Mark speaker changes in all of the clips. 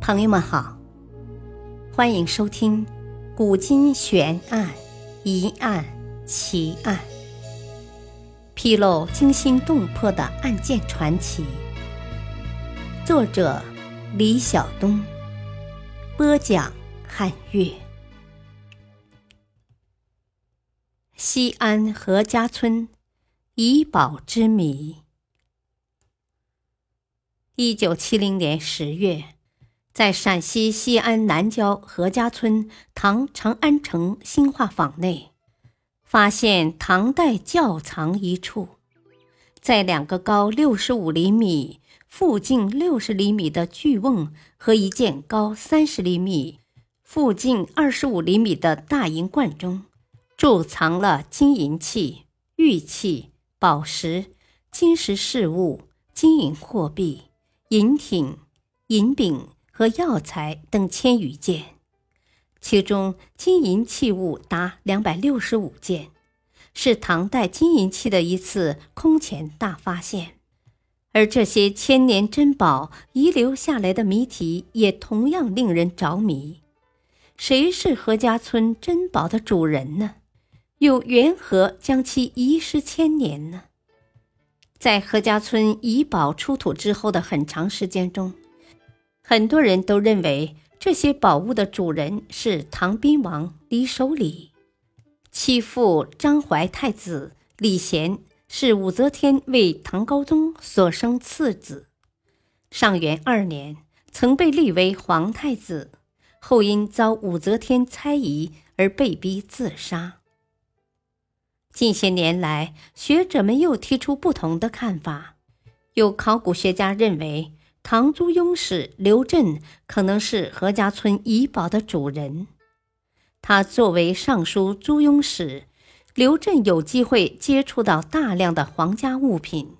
Speaker 1: 朋友们好，欢迎收听《古今悬案、疑案、奇案》，披露惊心动魄的案件传奇。作者：李晓东，播讲：汉月。西安何家村遗宝之谜。一九七零年十月。在陕西西安南郊何家村唐长安城兴化坊内，发现唐代窖藏一处，在两个高六十五厘米、腹径六十厘米的巨瓮和一件高三十厘米、腹径二十五厘米的大银罐中，贮藏了金银器、玉器、宝石、金石饰物、金银货币、银挺、银饼。和药材等千余件，其中金银器物达两百六十五件，是唐代金银器的一次空前大发现。而这些千年珍宝遗留下来的谜题也同样令人着迷：谁是何家村珍宝的主人呢？又缘何将其遗失千年呢？在何家村遗宝出土之后的很长时间中。很多人都认为这些宝物的主人是唐宾王李守礼，其父张怀太子李贤是武则天为唐高宗所生次子，上元二年曾被立为皇太子，后因遭武则天猜疑而被逼自杀。近些年来，学者们又提出不同的看法，有考古学家认为。唐租庸使刘震可能是何家村遗宝的主人。他作为尚书租庸使，刘震有机会接触到大量的皇家物品，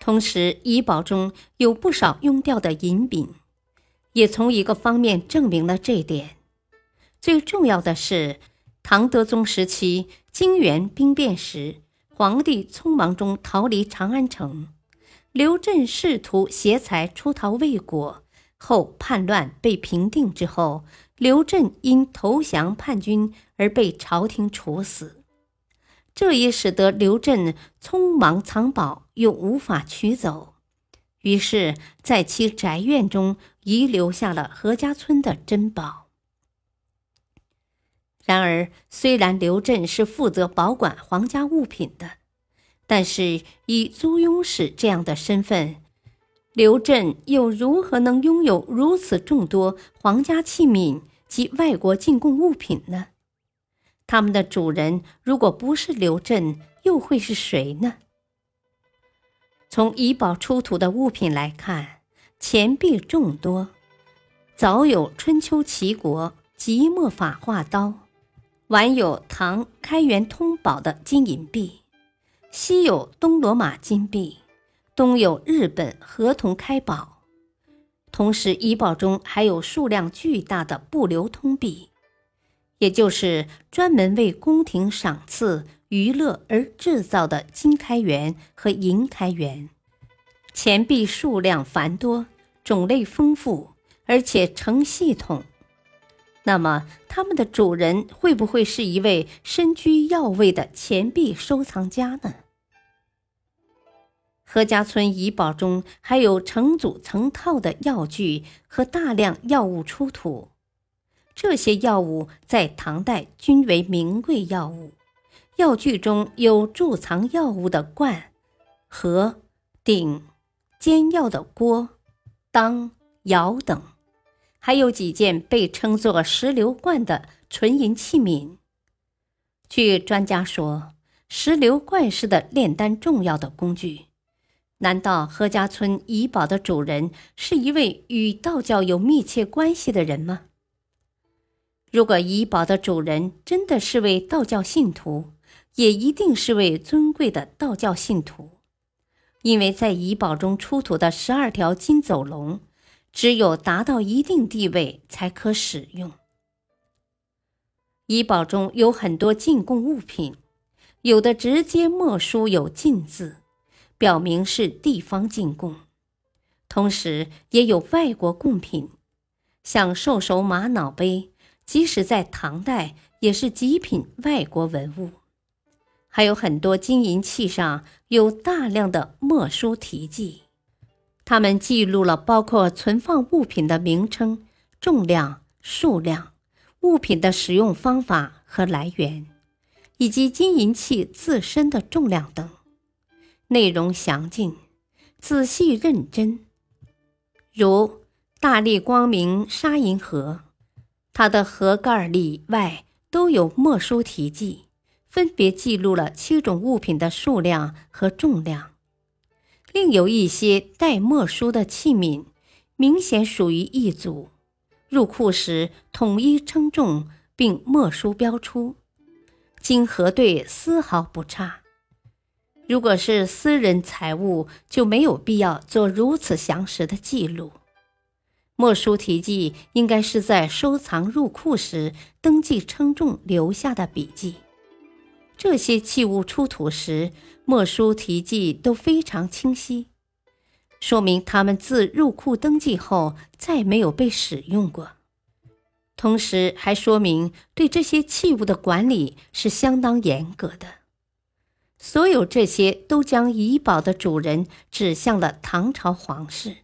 Speaker 1: 同时遗宝中有不少用掉的银饼，也从一个方面证明了这点。最重要的是，唐德宗时期泾原兵变时，皇帝匆忙中逃离长安城。刘振试图挟财出逃未果，后叛乱被平定之后，刘振因投降叛军而被朝廷处死。这也使得刘振匆忙藏宝又无法取走，于是，在其宅院中遗留下了何家村的珍宝。然而，虽然刘振是负责保管皇家物品的。但是，以租庸使这样的身份，刘镇又如何能拥有如此众多皇家器皿及外国进贡物品呢？他们的主人如果不是刘振，又会是谁呢？从遗宝出土的物品来看，钱币众多，早有春秋齐国即墨法画刀，晚有唐开元通宝的金银币。西有东罗马金币，东有日本合同开宝，同时遗宝中还有数量巨大的不流通币，也就是专门为宫廷赏赐、娱乐而制造的金开元和银开元。钱币数量繁多，种类丰富，而且成系统。那么，他们的主人会不会是一位身居要位的钱币收藏家呢？何家村遗宝中还有成组成套的药具和大量药物出土，这些药物在唐代均为名贵药物。药具中有贮藏药物的罐、盒、鼎、煎药的锅、当、窑等，还有几件被称作石榴罐的纯银器皿。据专家说，石榴罐是的炼丹重要的工具。难道何家村遗宝的主人是一位与道教有密切关系的人吗？如果遗宝的主人真的是位道教信徒，也一定是位尊贵的道教信徒，因为在遗宝中出土的十二条金走龙，只有达到一定地位才可使用。遗宝中有很多进贡物品，有的直接墨书有“进”字。表明是地方进贡，同时也有外国贡品，像兽首玛瑙杯，即使在唐代也是极品外国文物。还有很多金银器上有大量的墨书题记，他们记录了包括存放物品的名称、重量、数量、物品的使用方法和来源，以及金银器自身的重量等，内容详尽、仔细认真。如大力光明沙银盒，它的盒盖里外都有墨书题记。分别记录了七种物品的数量和重量，另有一些带墨书的器皿，明显属于一组，入库时统一称重并墨书标出，经核对丝毫不差。如果是私人财物，就没有必要做如此详实的记录。墨书题记应该是在收藏入库时登记称重留下的笔记。这些器物出土时，墨书题记都非常清晰，说明他们自入库登记后再没有被使用过。同时，还说明对这些器物的管理是相当严格的。所有这些都将遗宝的主人指向了唐朝皇室，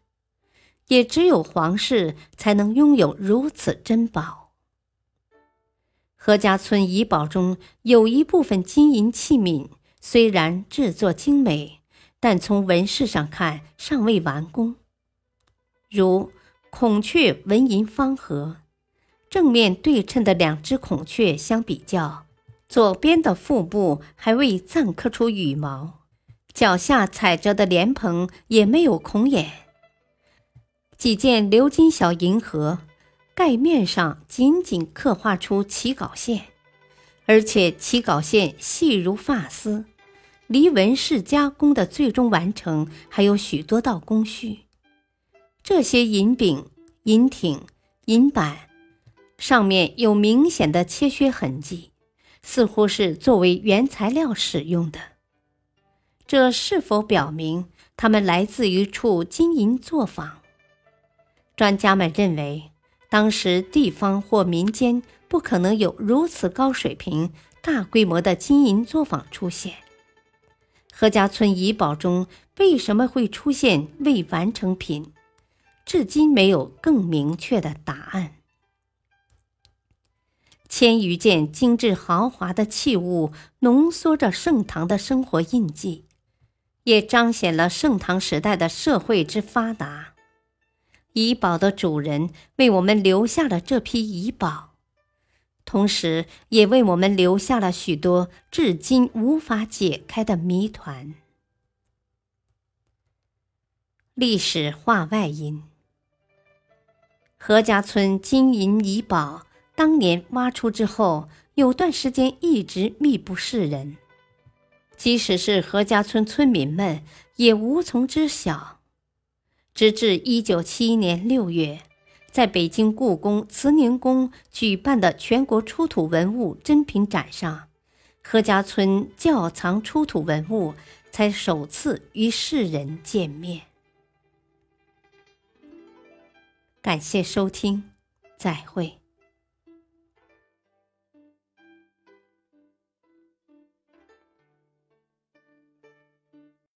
Speaker 1: 也只有皇室才能拥有如此珍宝。何家村遗宝中有一部分金银器皿，虽然制作精美，但从纹饰上看尚未完工。如孔雀纹银方盒，正面对称的两只孔雀相比较，左边的腹部还未暂刻出羽毛，脚下踩着的莲蓬也没有孔眼。几件鎏金小银盒。盖面上仅仅刻画出起稿线，而且起稿线细如发丝，离纹饰加工的最终完成还有许多道工序。这些银柄、银挺、银板上面有明显的切削痕迹，似乎是作为原材料使用的。这是否表明它们来自于处金银作坊？专家们认为。当时地方或民间不可能有如此高水平、大规模的金银作坊出现。何家村遗宝中为什么会出现未完成品？至今没有更明确的答案。千余件精致豪华的器物，浓缩着盛唐的生活印记，也彰显了盛唐时代的社会之发达。遗宝的主人为我们留下了这批遗宝，同时也为我们留下了许多至今无法解开的谜团。历史话外音：何家村金银遗宝当年挖出之后，有段时间一直密不示人，即使是何家村村民们也无从知晓。直至一九七一年六月，在北京故宫慈宁宫举办的全国出土文物珍品展上，何家村窖藏出土文物才首次与世人见面。感谢收听，再会。